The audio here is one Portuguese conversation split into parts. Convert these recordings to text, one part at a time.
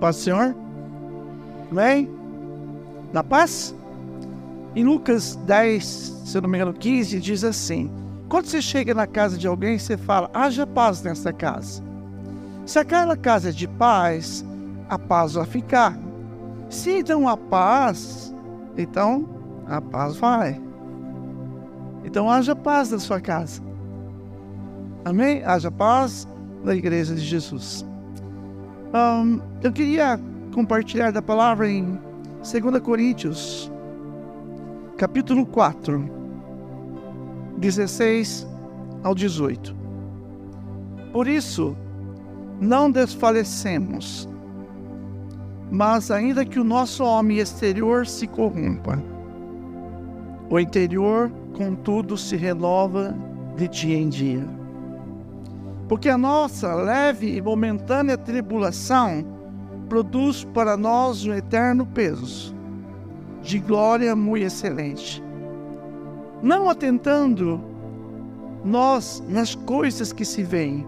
Paz do Senhor? Amém? Na paz? Em Lucas 10, se eu não me engano, 15, diz assim: Quando você chega na casa de alguém, você fala, haja paz nessa casa. Se aquela casa é de paz, a paz vai ficar. Se então a paz, então a paz vai. Então haja paz na sua casa. Amém? Haja paz na igreja de Jesus. Um, eu queria compartilhar da palavra em 2 Coríntios, capítulo 4, 16 ao 18. Por isso, não desfalecemos, mas ainda que o nosso homem exterior se corrompa, o interior, contudo, se renova de dia em dia. Porque a nossa leve e momentânea tribulação produz para nós um eterno peso de glória muito excelente. Não atentando nós nas coisas que se veem,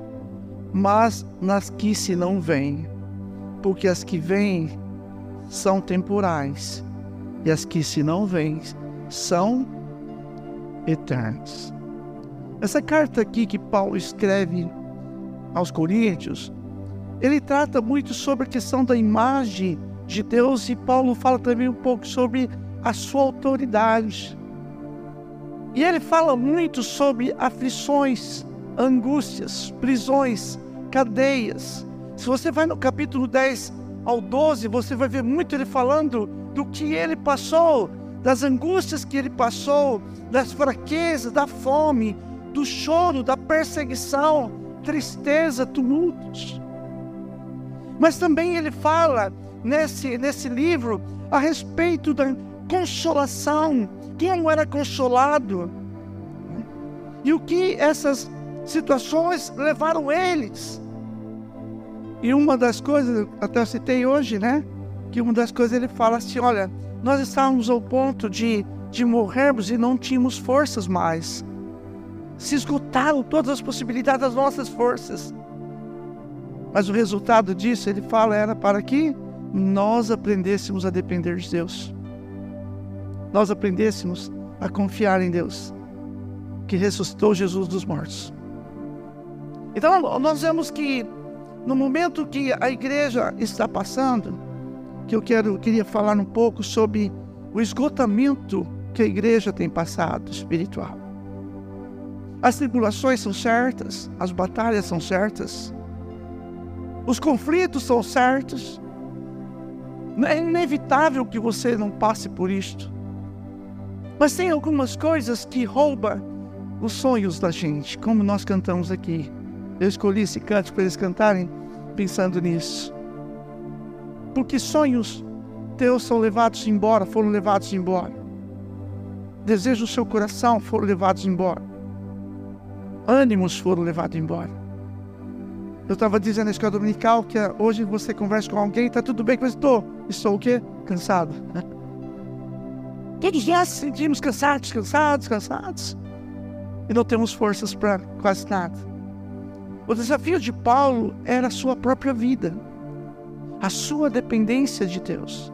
mas nas que se não veem, porque as que vêm são temporais e as que se não veem são eternas. Essa carta aqui que Paulo escreve aos Coríntios, ele trata muito sobre a questão da imagem de Deus e Paulo fala também um pouco sobre a sua autoridade. E ele fala muito sobre aflições, angústias, prisões, cadeias. Se você vai no capítulo 10 ao 12, você vai ver muito ele falando do que ele passou, das angústias que ele passou, das fraquezas, da fome, do choro, da perseguição, tristeza, tumultos. Mas também ele fala nesse, nesse livro a respeito da consolação, como era consolado e o que essas situações levaram eles. E uma das coisas, até eu citei hoje, né? Que uma das coisas ele fala assim: olha, nós estávamos ao ponto de, de morrermos e não tínhamos forças mais se esgotaram todas as possibilidades das nossas forças. Mas o resultado disso, ele fala, era para que nós aprendêssemos a depender de Deus. Nós aprendêssemos a confiar em Deus, que ressuscitou Jesus dos mortos. Então, nós vemos que no momento que a igreja está passando, que eu quero, queria falar um pouco sobre o esgotamento que a igreja tem passado espiritual. As tribulações são certas, as batalhas são certas, os conflitos são certos. É inevitável que você não passe por isto. Mas tem algumas coisas que roubam os sonhos da gente, como nós cantamos aqui. Eu escolhi esse canto para eles cantarem pensando nisso. Porque sonhos teus são levados embora, foram levados embora. Desejos do seu coração foram levados embora ânimos foram levados embora. Eu estava dizendo na escola dominical que hoje você conversa com alguém, está tudo bem, mas estou. Estou o quê? Cansado. Todos nós sentimos cansados, cansados, cansados. E não temos forças para quase nada. O desafio de Paulo era a sua própria vida, a sua dependência de Deus.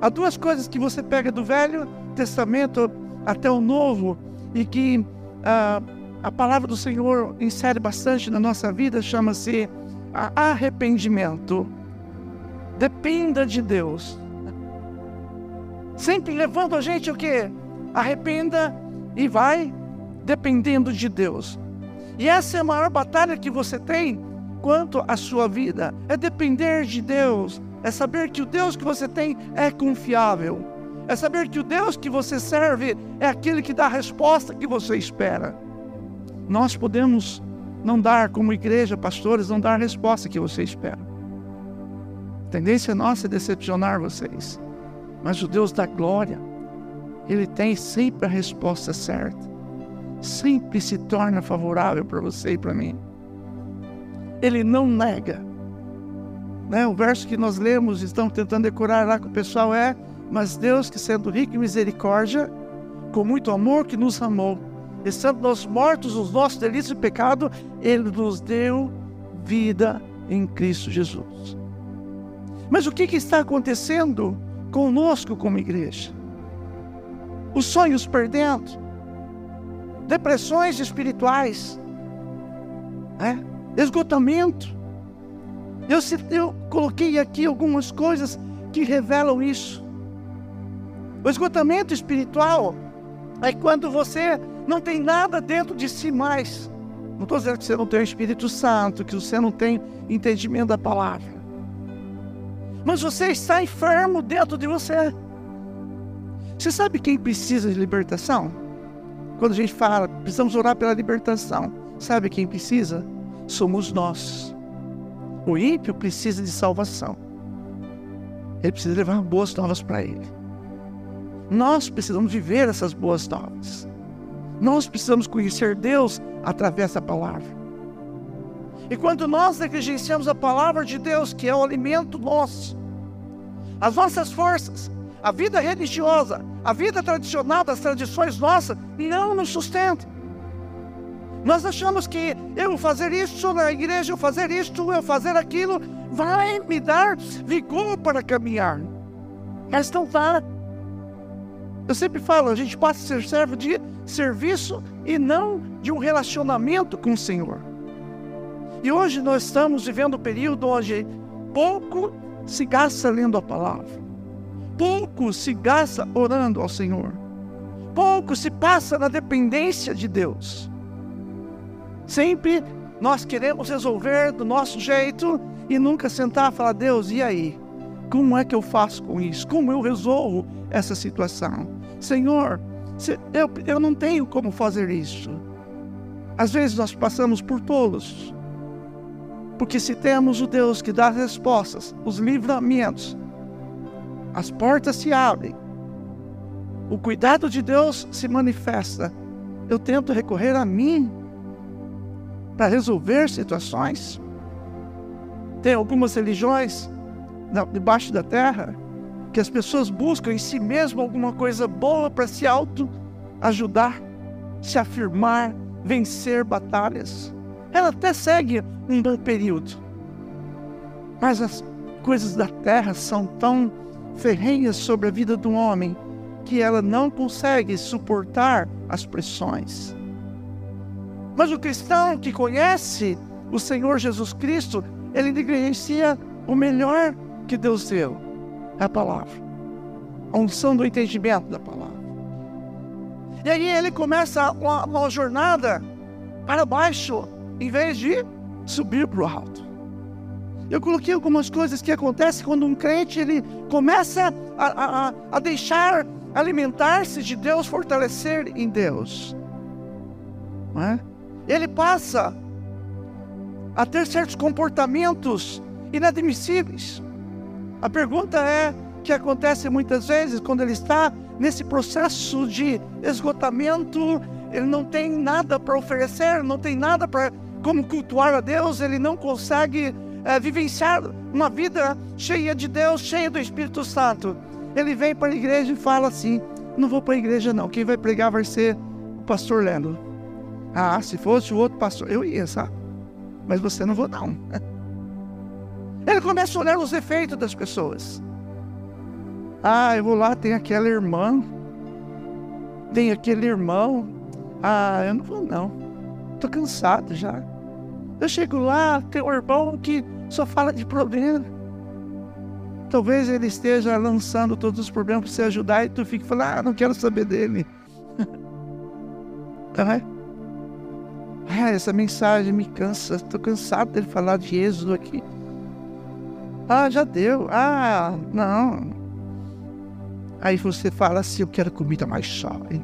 Há duas coisas que você pega do Velho Testamento até o Novo e que ah, a palavra do Senhor insere bastante na nossa vida, chama-se arrependimento. Dependa de Deus. Sempre levando a gente o quê? Arrependa e vai dependendo de Deus. E essa é a maior batalha que você tem quanto à sua vida. É depender de Deus. É saber que o Deus que você tem é confiável. É saber que o Deus que você serve é aquele que dá a resposta que você espera nós podemos não dar, como igreja, pastores, não dar a resposta que você espera. A tendência nossa é decepcionar vocês. Mas o Deus da glória, Ele tem sempre a resposta certa. Sempre se torna favorável para você e para mim. Ele não nega. Né? O verso que nós lemos, estamos tentando decorar lá com o pessoal é: Mas Deus, que sendo rico em misericórdia, com muito amor que nos amou, estando nós mortos nos nossos delitos e pecado, Ele nos deu vida em Cristo Jesus. Mas o que, que está acontecendo conosco como igreja? Os sonhos perdendo, depressões espirituais, é? esgotamento. Eu, eu coloquei aqui algumas coisas que revelam isso. O esgotamento espiritual é quando você não tem nada dentro de si mais. Não estou dizendo que você não tem o Espírito Santo, que você não tem entendimento da palavra. Mas você está enfermo dentro de você. Você sabe quem precisa de libertação? Quando a gente fala, precisamos orar pela libertação. Sabe quem precisa? Somos nós. O ímpio precisa de salvação. Ele precisa levar boas novas para ele. Nós precisamos viver essas boas novas. Nós precisamos conhecer Deus através da palavra. E quando nós negligenciamos a palavra de Deus, que é o alimento nosso, as nossas forças, a vida religiosa, a vida tradicional das tradições nossas não nos sustenta. Nós achamos que eu fazer isso na igreja, eu fazer isto, eu fazer aquilo, vai me dar vigor para caminhar. Mas não vai. Eu sempre falo, a gente passa a ser servo de serviço e não de um relacionamento com o Senhor. E hoje nós estamos vivendo um período onde pouco se gasta lendo a palavra pouco se gasta orando ao Senhor, pouco se passa na dependência de Deus. Sempre nós queremos resolver do nosso jeito e nunca sentar e falar: Deus, e aí? Como é que eu faço com isso? Como eu resolvo essa situação? Senhor, eu, eu não tenho como fazer isso. Às vezes nós passamos por tolos. Porque se temos o Deus que dá as respostas, os livramentos, as portas se abrem, o cuidado de Deus se manifesta. Eu tento recorrer a mim para resolver situações. Tem algumas religiões debaixo da terra que as pessoas buscam em si mesmo alguma coisa boa para se auto ajudar, se afirmar, vencer batalhas. Ela até segue um bom período. Mas as coisas da terra são tão ferrenhas sobre a vida do homem que ela não consegue suportar as pressões. Mas o cristão que conhece o Senhor Jesus Cristo, ele negligencia o melhor que Deus deu, a palavra, a unção do entendimento da palavra. E aí ele começa uma, uma jornada para baixo, em vez de subir para o alto. Eu coloquei algumas coisas que acontecem quando um crente ele começa a, a, a deixar alimentar-se de Deus, fortalecer em Deus. É? Ele passa a ter certos comportamentos inadmissíveis. A pergunta é que acontece muitas vezes quando ele está nesse processo de esgotamento, ele não tem nada para oferecer, não tem nada para como cultuar a Deus, ele não consegue é, vivenciar uma vida cheia de Deus, cheia do Espírito Santo. Ele vem para a igreja e fala assim: Não vou para a igreja, não. Quem vai pregar vai ser o pastor Lendo. Ah, se fosse o outro pastor, eu ia, sabe? Mas você não vou, não. Ele começa a olhar os efeitos das pessoas. Ah, eu vou lá, tem aquela irmã, tem aquele irmão. Ah, eu não vou, não. Tô cansado já. Eu chego lá, tem um irmão que só fala de problema. Talvez ele esteja lançando todos os problemas para você ajudar e tu fique falando, ah, não quero saber dele. ah, essa mensagem me cansa, estou cansado dele falar de Êxodo aqui. Ah, já deu. Ah, não. Aí você fala assim, eu quero comida mais suave.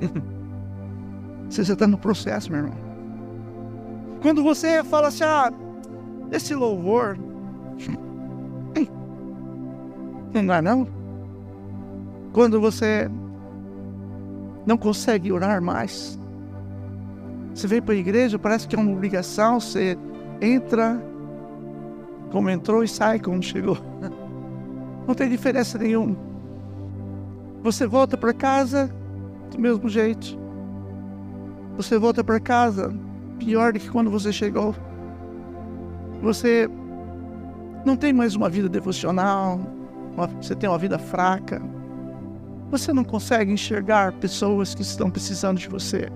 você já está no processo, meu irmão. Quando você fala assim, ah, esse louvor. Não é não? Quando você não consegue orar mais. Você vem para a igreja, parece que é uma obrigação, você entra como entrou e sai como chegou. Não tem diferença nenhuma. Você volta para casa do mesmo jeito. Você volta para casa pior do que quando você chegou. Você não tem mais uma vida devocional, você tem uma vida fraca. Você não consegue enxergar pessoas que estão precisando de você.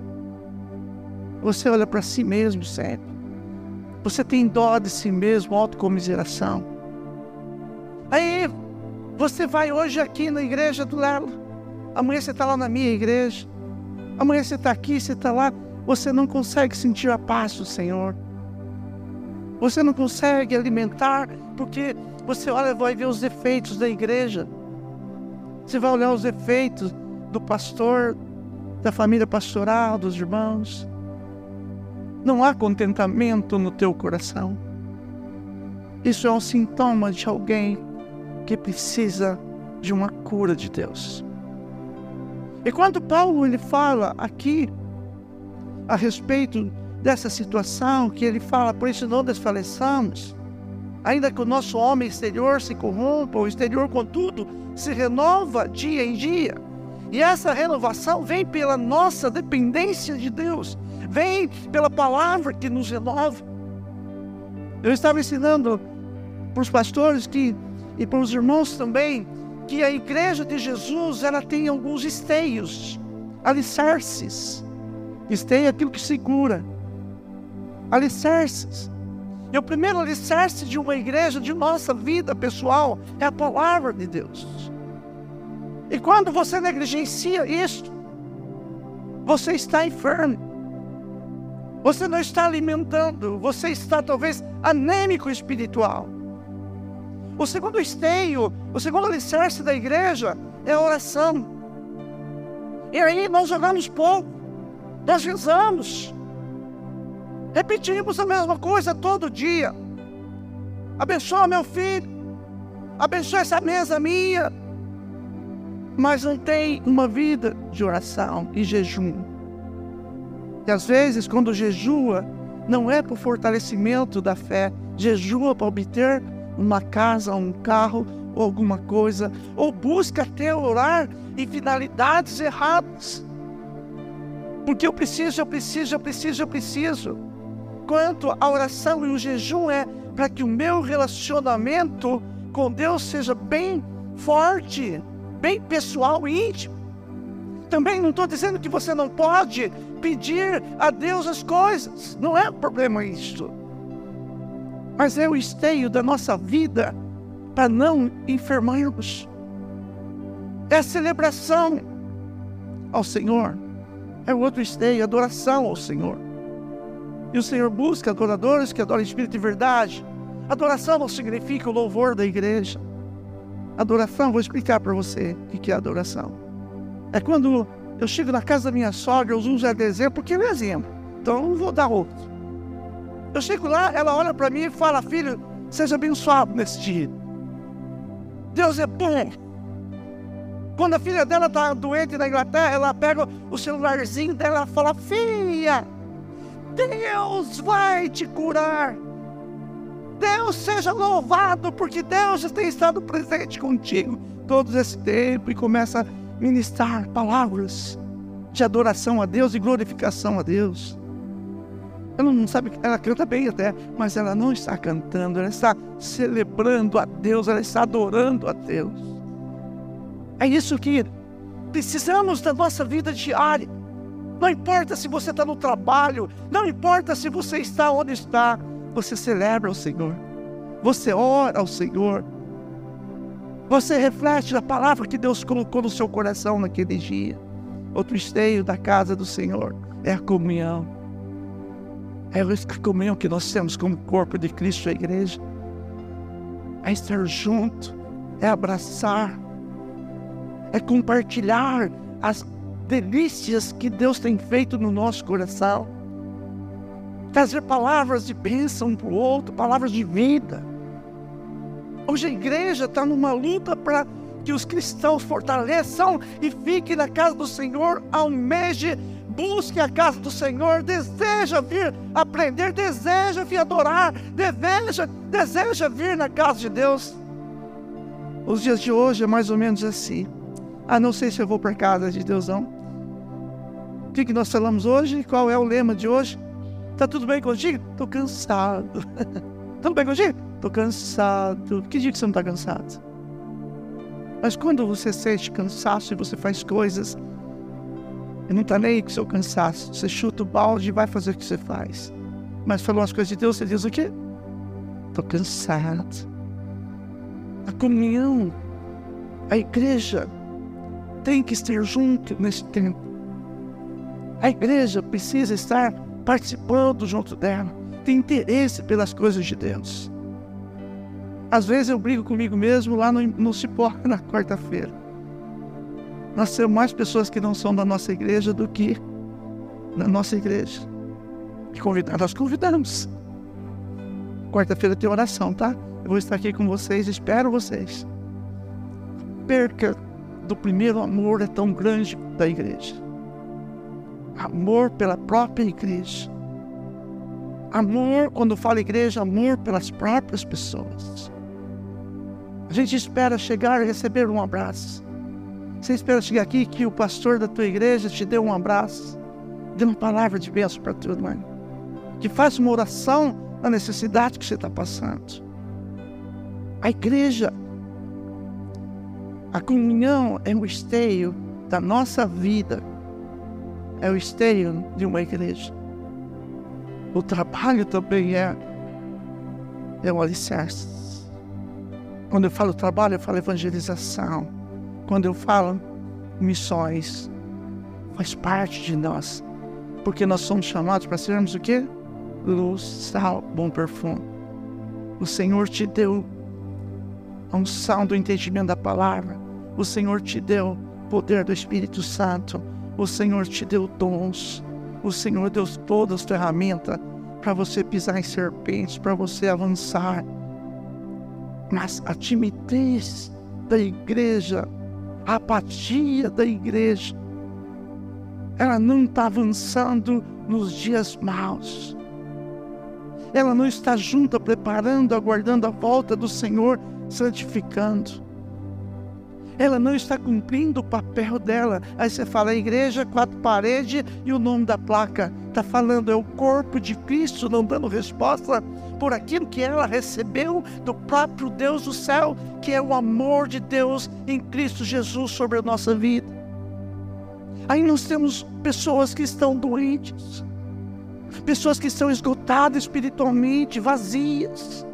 Você olha para si mesmo sempre. Você tem dó de si mesmo, autocomiseração. Aí você vai hoje aqui na igreja do Lelo. Amanhã você está lá na minha igreja. Amanhã você está aqui, você está lá. Você não consegue sentir a paz do Senhor. Você não consegue alimentar porque você olha e vai ver os defeitos da igreja. Você vai olhar os defeitos do pastor, da família pastoral, dos irmãos. Não há contentamento no teu coração. Isso é um sintoma de alguém que precisa de uma cura de Deus. E quando Paulo ele fala aqui a respeito dessa situação, que ele fala, por isso não desfaleçamos, ainda que o nosso homem exterior se corrompa, o exterior, contudo, se renova dia em dia. E essa renovação vem pela nossa dependência de Deus, vem pela palavra que nos renova. Eu estava ensinando para os pastores que, e para os irmãos também que a igreja de Jesus ela tem alguns esteios, alicerces. Esteio é aquilo que segura. Alicerces. E o primeiro alicerce de uma igreja, de nossa vida pessoal, é a palavra de Deus. E quando você negligencia isso, você está enfermo. Você não está alimentando, você está talvez anêmico espiritual. O segundo esteio, o segundo alicerce da igreja é a oração. E aí nós jogamos pouco, nós rezamos, repetimos a mesma coisa todo dia. Abençoa meu filho, abençoa essa mesa minha, mas não tem uma vida de oração e jejum. E às vezes, quando jejua, não é por fortalecimento da fé, jejua para obter uma casa, um carro ou alguma coisa, ou busca até orar em finalidades erradas. Porque eu preciso, eu preciso, eu preciso, eu preciso. Quanto a oração e o jejum é para que o meu relacionamento com Deus seja bem forte, bem pessoal e íntimo. Também não estou dizendo que você não pode pedir a Deus as coisas, não é problema isso mas é o esteio da nossa vida para não enfermarmos. É a celebração ao Senhor. É o outro esteio, adoração ao Senhor. E o Senhor busca adoradores que adoram Espírito e verdade. Adoração não significa o louvor da igreja. Adoração, vou explicar para você o que é adoração. É quando eu chego na casa da minha sogra, eu uso ela de exemplo, porque é exemplo. Então eu não vou dar outro. Eu chego lá, ela olha para mim e fala: Filho, seja abençoado nesse dia. Deus é bom. Quando a filha dela está doente na Inglaterra, ela pega o celularzinho dela e fala: Filha, Deus vai te curar. Deus seja louvado, porque Deus tem estado presente contigo todo esse tempo e começa a ministrar palavras de adoração a Deus e glorificação a Deus. Ela não sabe, ela canta bem até, mas ela não está cantando, ela está celebrando a Deus, ela está adorando a Deus. É isso que precisamos da nossa vida diária. Não importa se você está no trabalho, não importa se você está onde está, você celebra o Senhor, você ora ao Senhor, você reflete a palavra que Deus colocou no seu coração naquele dia. Outro esteio da casa do Senhor é a comunhão. É a comunhão que nós temos como corpo de Cristo, a igreja. É estar junto, é abraçar, é compartilhar as delícias que Deus tem feito no nosso coração. Trazer palavras de bênção um para o outro, palavras de vida. Hoje a igreja está numa luta para que os cristãos fortaleçam e fiquem na casa do Senhor, almeje busque a casa do Senhor, deseja vir aprender, deseja vir adorar, deseja, deseja vir na casa de Deus. Os dias de hoje é mais ou menos assim. Ah, não sei se eu vou para a casa de Deus, não. O que, nós falamos hoje? Qual é o lema de hoje? Está tudo bem contigo? Estou cansado. Tudo bem contigo? Tô cansado. Que dia que você não tá cansado? Mas quando você sente cansaço e você faz coisas e não tá nem com seu cansaço, você chuta o balde e vai fazer o que você faz. Mas falou as coisas de Deus, você diz o quê? Tô cansado. A comunhão, a igreja tem que estar junto nesse tempo. A igreja precisa estar participando junto dela, tem interesse pelas coisas de Deus. Às vezes eu brigo comigo mesmo lá no, no Cipó, na quarta-feira. Nós temos mais pessoas que não são da nossa igreja do que da nossa igreja. E convidar, nós convidamos. Quarta-feira tem oração, tá? Eu vou estar aqui com vocês, espero vocês. A perca do primeiro amor é tão grande da igreja amor pela própria igreja. Amor, quando fala igreja, amor pelas próprias pessoas. A gente espera chegar e receber um abraço. Você espera chegar aqui que o pastor da tua igreja te dê um abraço, dê uma palavra de bênção para tua irmã, que faça uma oração na necessidade que você está passando. A igreja, a comunhão é um esteio da nossa vida é o esteio de uma igreja. O trabalho também é, é um alicerce. Quando eu falo trabalho, eu falo evangelização. Quando eu falo missões, faz parte de nós. Porque nós somos chamados para sermos o quê? Luz, sal, bom perfume. O Senhor te deu a unção do entendimento da palavra. O Senhor te deu poder do Espírito Santo o Senhor te deu dons. O Senhor deu todas as ferramentas para você pisar em serpentes, para você avançar. Mas a timidez da igreja, a apatia da igreja, ela não está avançando nos dias maus. Ela não está junta, preparando, aguardando a volta do Senhor, santificando ela não está cumprindo o papel dela. Aí você fala, a igreja, quatro paredes e o nome da placa. Está falando, é o corpo de Cristo não dando resposta por aquilo que ela recebeu do próprio Deus do céu, que é o amor de Deus em Cristo Jesus sobre a nossa vida. Aí nós temos pessoas que estão doentes, pessoas que estão esgotadas espiritualmente, vazias.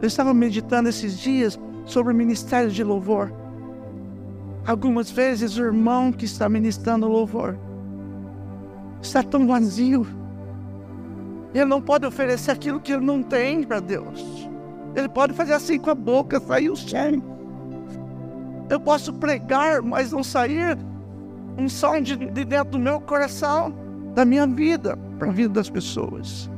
Eu estava meditando esses dias sobre ministério de louvor. Algumas vezes o irmão que está ministrando louvor está tão vazio. Ele não pode oferecer aquilo que ele não tem para Deus. Ele pode fazer assim com a boca, sair o som. Eu posso pregar, mas não sair um som de, de dentro do meu coração, da minha vida, para a vida das pessoas.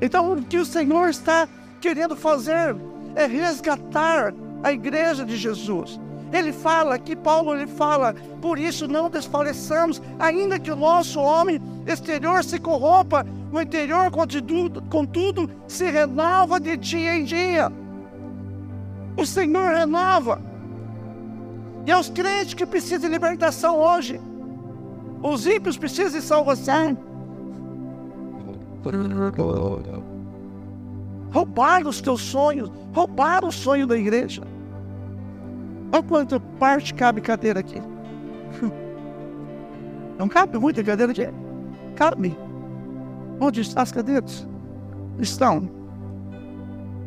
Então, o que o Senhor está querendo fazer é resgatar a igreja de Jesus. Ele fala, aqui Paulo ele fala, por isso não desfaleçamos, ainda que o nosso homem exterior se corrompa, o interior, contudo, contudo, se renova de dia em dia. O Senhor renova. E aos crentes que precisam de libertação hoje, os ímpios precisam de salvação roubaram os teus sonhos, roubaram o sonho da igreja. Olha quanta parte cabe cadeira aqui. Não cabe muita cadeira aqui. Cabe. Onde estão as cadeiras? Estão.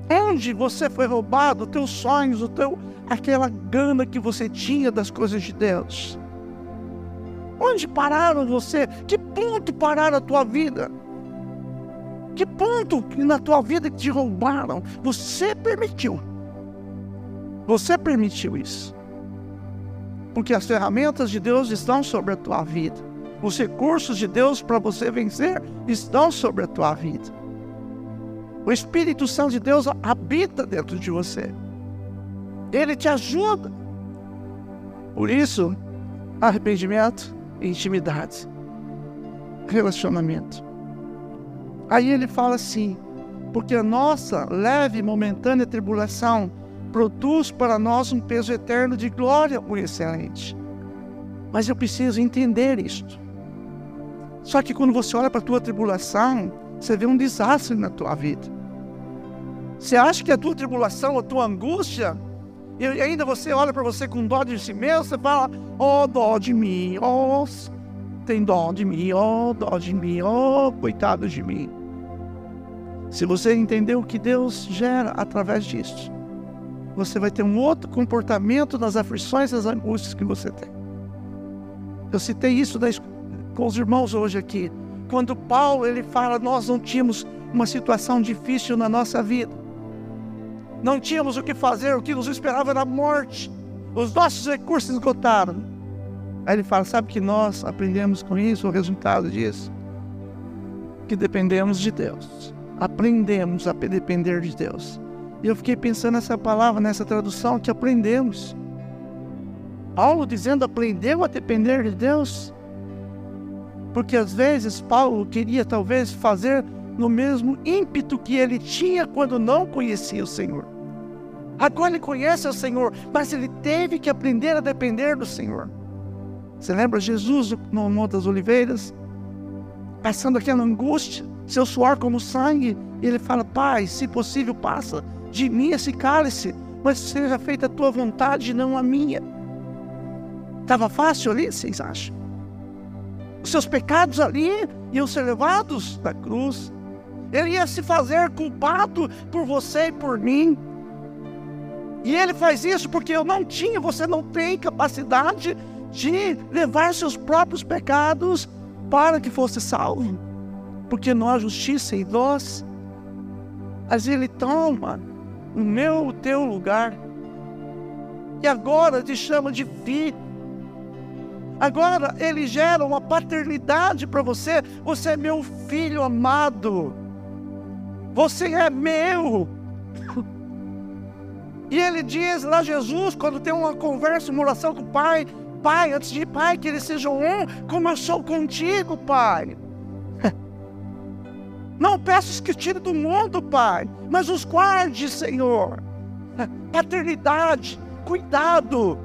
Onde você foi roubado, os teus sonhos, o teu, aquela gana que você tinha das coisas de Deus. Onde pararam você? Que ponto pararam a tua vida? Que ponto na tua vida que te roubaram? Você permitiu. Você permitiu isso. Porque as ferramentas de Deus estão sobre a tua vida. Os recursos de Deus para você vencer estão sobre a tua vida. O Espírito Santo de Deus habita dentro de você. Ele te ajuda. Por isso, arrependimento intimidade. Relacionamento. Aí ele fala assim: porque a nossa leve e momentânea tribulação produz para nós um peso eterno de glória muito excelente. Mas eu preciso entender isto. Só que quando você olha para a tua tribulação, você vê um desastre na tua vida. Você acha que a tua tribulação, a tua angústia, e ainda você olha para você com dó de si mesmo, você fala, oh dó de mim, oh tem dó de mim, oh dó de mim, oh coitado de mim. Se você entender o que Deus gera através disso, você vai ter um outro comportamento nas aflições e nas angústias que você tem. Eu citei isso com os irmãos hoje aqui. Quando Paulo ele fala, nós não tínhamos uma situação difícil na nossa vida não tínhamos o que fazer, o que nos esperava era a morte. Os nossos recursos esgotaram. Aí ele fala: sabe que nós aprendemos com isso, o resultado disso? Que dependemos de Deus. Aprendemos a depender de Deus. E eu fiquei pensando nessa palavra, nessa tradução, que aprendemos. Paulo dizendo aprendeu a depender de Deus. Porque às vezes Paulo queria talvez fazer no mesmo ímpeto que ele tinha quando não conhecia o Senhor. Agora ele conhece o Senhor, mas ele teve que aprender a depender do Senhor. Você lembra Jesus no Monte das Oliveiras? Passando aquela angústia, seu suor como sangue, e ele fala: Pai, se possível, passa de mim esse cálice, mas seja feita a tua vontade, não a minha. Estava fácil ali, vocês acham? Os seus pecados ali iam ser levados da cruz. Ele ia se fazer culpado por você e por mim. E ele faz isso porque eu não tinha, você não tem capacidade de levar seus próprios pecados para que fosse salvo. Porque não há justiça em nós. Mas ele toma o meu, o teu lugar. E agora te chama de filho. Agora ele gera uma paternidade para você. Você é meu filho amado. Você é meu. E ele diz lá, Jesus, quando tem uma conversa, uma oração com o Pai, Pai, antes de Pai, que eles sejam um, como eu sou contigo, Pai. Não peço que tire do mundo, Pai, mas os guarde, Senhor. Paternidade, cuidado,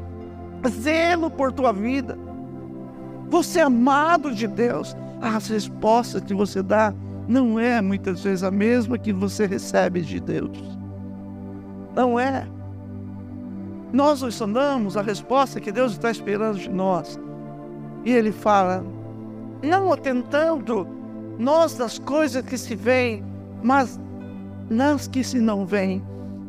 zelo por tua vida. Você é amado de Deus. As respostas que você dá não é muitas vezes a mesma que você recebe de Deus. Não é. Nós nos sonamos a resposta que Deus está esperando de nós. E Ele fala, não atentando nós das coisas que se veem, mas nas que se não veem.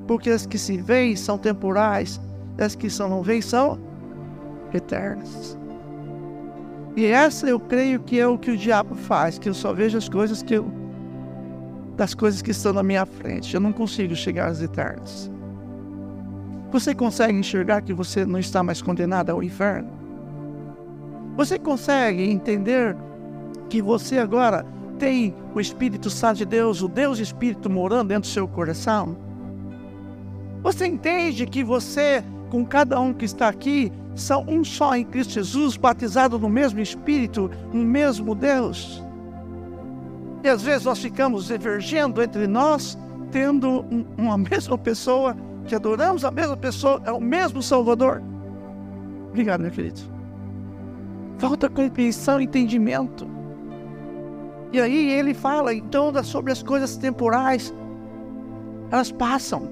Porque as que se veem são temporais, as que se não veem são eternas. E essa eu creio que é o que o diabo faz, que eu só vejo as coisas que eu das coisas que estão na minha frente. Eu não consigo chegar às eternas. Você consegue enxergar que você não está mais condenado ao inferno? Você consegue entender que você agora tem o Espírito Santo de Deus, o Deus Espírito morando dentro do seu coração? Você entende que você, com cada um que está aqui, são um só em Cristo Jesus, batizado no mesmo Espírito, no mesmo Deus. E às vezes nós ficamos divergendo entre nós, tendo um, uma mesma pessoa, que adoramos a mesma pessoa, é o mesmo Salvador. Obrigado, meu querido. Falta compreensão e entendimento. E aí ele fala então sobre as coisas temporais. Elas passam.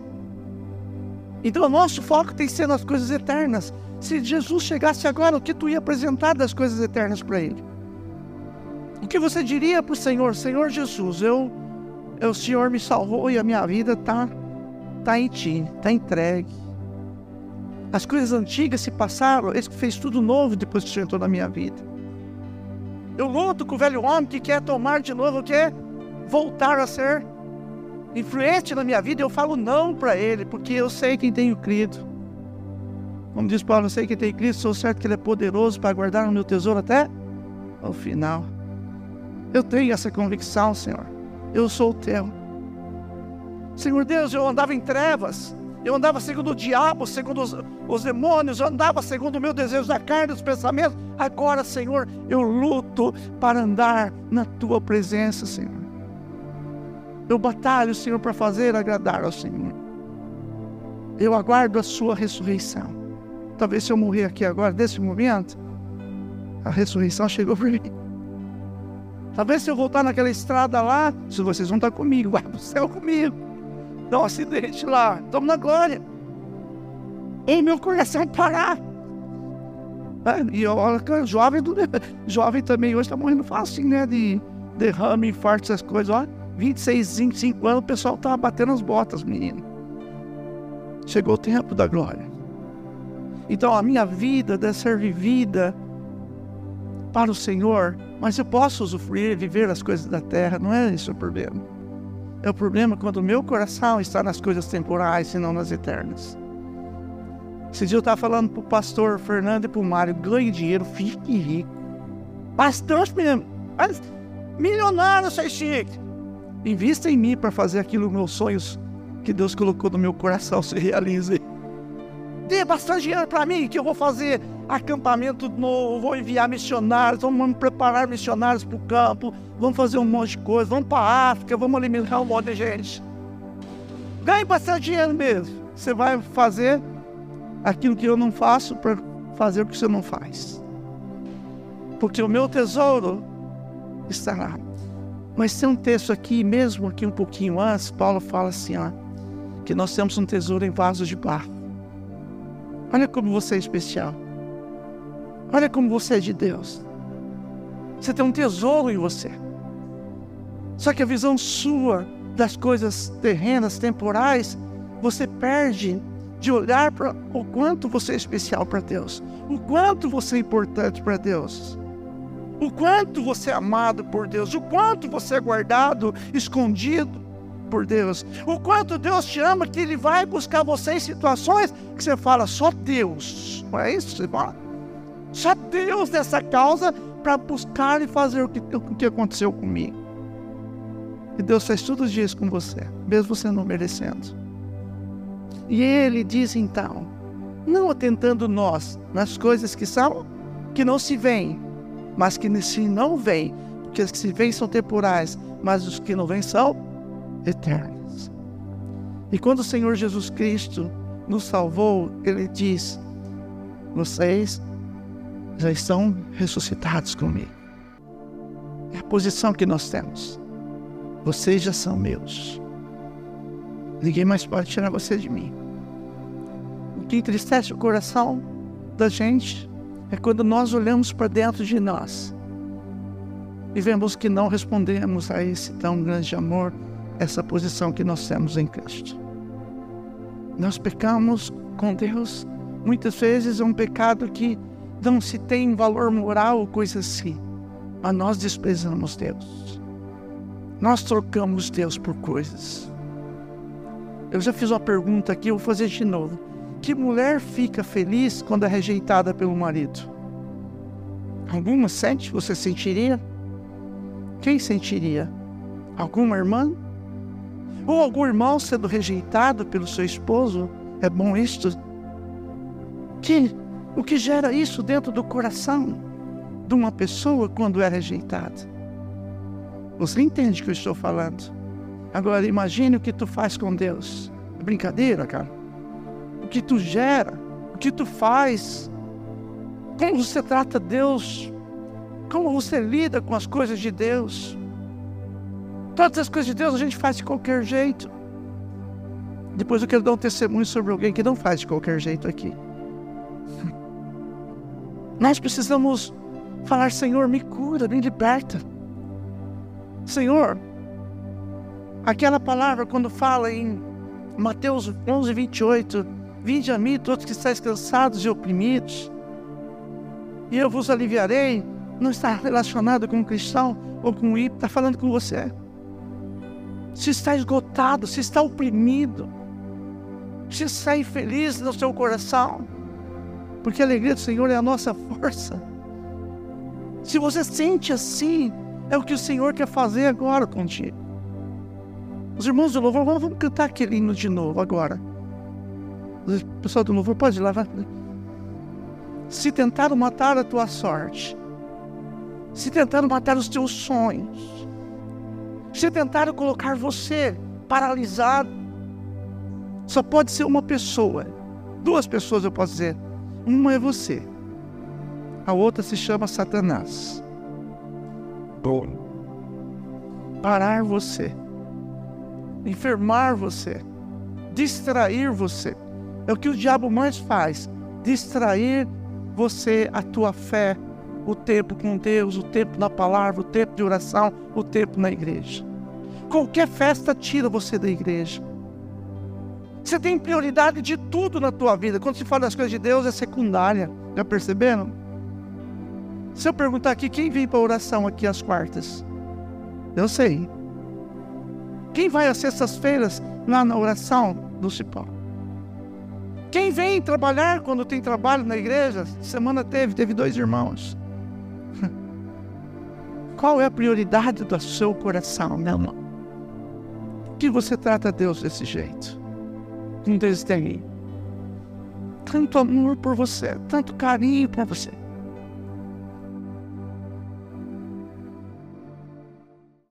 Então o nosso foco tem que ser nas coisas eternas. Se Jesus chegasse agora, o que tu ia apresentar das coisas eternas para ele? O que você diria para o Senhor? Senhor Jesus, eu, eu, o Senhor me salvou e a minha vida está tá em Ti, está entregue. As coisas antigas se passaram, Ele fez tudo novo depois que o Senhor entrou na minha vida. Eu luto com o velho homem que quer tomar de novo, quer voltar a ser influente na minha vida. Eu falo não para ele, porque eu sei quem tenho crido. Como diz Paulo, eu sei que tem Cristo, sou certo que Ele é poderoso para guardar o meu tesouro até o final. Eu tenho essa convicção, Senhor. Eu sou o teu. Senhor Deus, eu andava em trevas. Eu andava segundo o diabo, segundo os, os demônios, eu andava segundo o meu desejo da carne, os pensamentos. Agora, Senhor, eu luto para andar na tua presença, Senhor. Eu batalho, Senhor, para fazer agradar ao Senhor. Eu aguardo a sua ressurreição. Talvez se eu morrer aqui agora, nesse momento, a ressurreição chegou para mim. Talvez se eu voltar naquela estrada lá, se vocês vão estar comigo, vai para o céu comigo. Dá um acidente lá, estamos na glória. E meu coração parar. É, e olha jovem, jovem também hoje está morrendo fácil, né? De derrame, infarto, essas coisas. Ó, 26, 25 anos, o pessoal tá batendo as botas, menino. Chegou o tempo da glória. Então a minha vida deve ser vivida para o Senhor, mas eu posso usufruir, viver as coisas da terra, não é esse o problema. É o problema quando o meu coração está nas coisas temporais e não nas eternas. Esse dia eu estava falando para o pastor Fernando e para o Mário, ganhe dinheiro, fique rico. Bastante mesmo. Mas milionário, sai chique. Invista em mim para fazer aquilo, meus sonhos que Deus colocou no meu coração se realizem. Dê bastante dinheiro para mim, que eu vou fazer acampamento novo, vou enviar missionários, vamos preparar missionários para o campo, vamos fazer um monte de coisa, vamos para a África, vamos alimentar um monte de gente. Ganhe bastante dinheiro mesmo. Você vai fazer aquilo que eu não faço para fazer o que você não faz. Porque o meu tesouro está lá. Mas tem um texto aqui, mesmo aqui um pouquinho antes, Paulo fala assim, ó, que nós temos um tesouro em vasos de barro. Olha como você é especial. Olha como você é de Deus. Você tem um tesouro em você. Só que a visão sua das coisas terrenas, temporais, você perde de olhar para o quanto você é especial para Deus, o quanto você é importante para Deus, o quanto você é amado por Deus, o quanto você é guardado, escondido por Deus, o quanto Deus te ama, que Ele vai buscar você em situações que você fala, só Deus, não é isso que você fala? Só Deus nessa causa para buscar e fazer o que, o que aconteceu comigo. E Deus faz todos os dias com você, mesmo você não merecendo. E ele diz então: não atentando nós nas coisas que são, que não se veem, mas que se não vêm, porque as que se veem são temporais, mas os que não vêm são eternos. E quando o Senhor Jesus Cristo nos salvou, ele diz: vocês já estão ressuscitados comigo. É a posição que nós temos. Vocês já são meus. Ninguém mais pode tirar você de mim. O que entristece o coração da gente é quando nós olhamos para dentro de nós e vemos que não respondemos a esse tão grande amor, essa posição que nós temos em Cristo. Nós pecamos com Deus, muitas vezes é um pecado que não se tem valor moral ou coisa assim, mas nós desprezamos Deus. Nós trocamos Deus por coisas. Eu já fiz uma pergunta aqui, eu vou fazer de novo. Que mulher fica feliz quando é rejeitada pelo marido? Alguma sente? Você sentiria? Quem sentiria? Alguma irmã? Ou algum irmão sendo rejeitado pelo seu esposo? É bom isto? Que, o que gera isso dentro do coração de uma pessoa quando é rejeitada? Você entende o que eu estou falando? Agora imagine o que tu faz com Deus. É brincadeira, cara. O que tu gera, o que tu faz, como você trata Deus, como você lida com as coisas de Deus. Todas as coisas de Deus a gente faz de qualquer jeito. Depois eu quero dar um testemunho sobre alguém que não faz de qualquer jeito aqui. Nós precisamos falar: Senhor, me cura, me liberta. Senhor, Aquela palavra, quando fala em Mateus 11, 28, Vinde a mim, todos que estáis cansados e oprimidos, e eu vos aliviarei, não está relacionado com um cristão ou com um ímpio, está falando com você. Se está esgotado, se está oprimido, se está infeliz no seu coração, porque a alegria do Senhor é a nossa força. Se você sente assim, é o que o Senhor quer fazer agora contigo. Os irmãos do louvor, vamos, cantar aquele hino de novo agora. O pessoal do louvor, pode ir lá. Vai. Se tentaram matar a tua sorte, se tentaram matar os teus sonhos, se tentaram colocar você paralisado, só pode ser uma pessoa. Duas pessoas eu posso dizer. Uma é você, a outra se chama Satanás. Parar você enfermar você, distrair você. É o que o diabo mais faz: distrair você, a tua fé, o tempo com Deus, o tempo na palavra, o tempo de oração, o tempo na igreja. Qualquer festa tira você da igreja. Você tem prioridade de tudo na tua vida. Quando se fala das coisas de Deus, é secundária. Já perceberam? Se eu perguntar aqui, quem vem para oração aqui às quartas? Eu sei. Quem vai às sextas-feiras lá na oração do Cipó? Quem vem trabalhar quando tem trabalho na igreja? Semana teve, teve dois irmãos. Qual é a prioridade do seu coração, meu irmão? Que você trata Deus desse jeito? Com desdém. Tanto amor por você, tanto carinho por você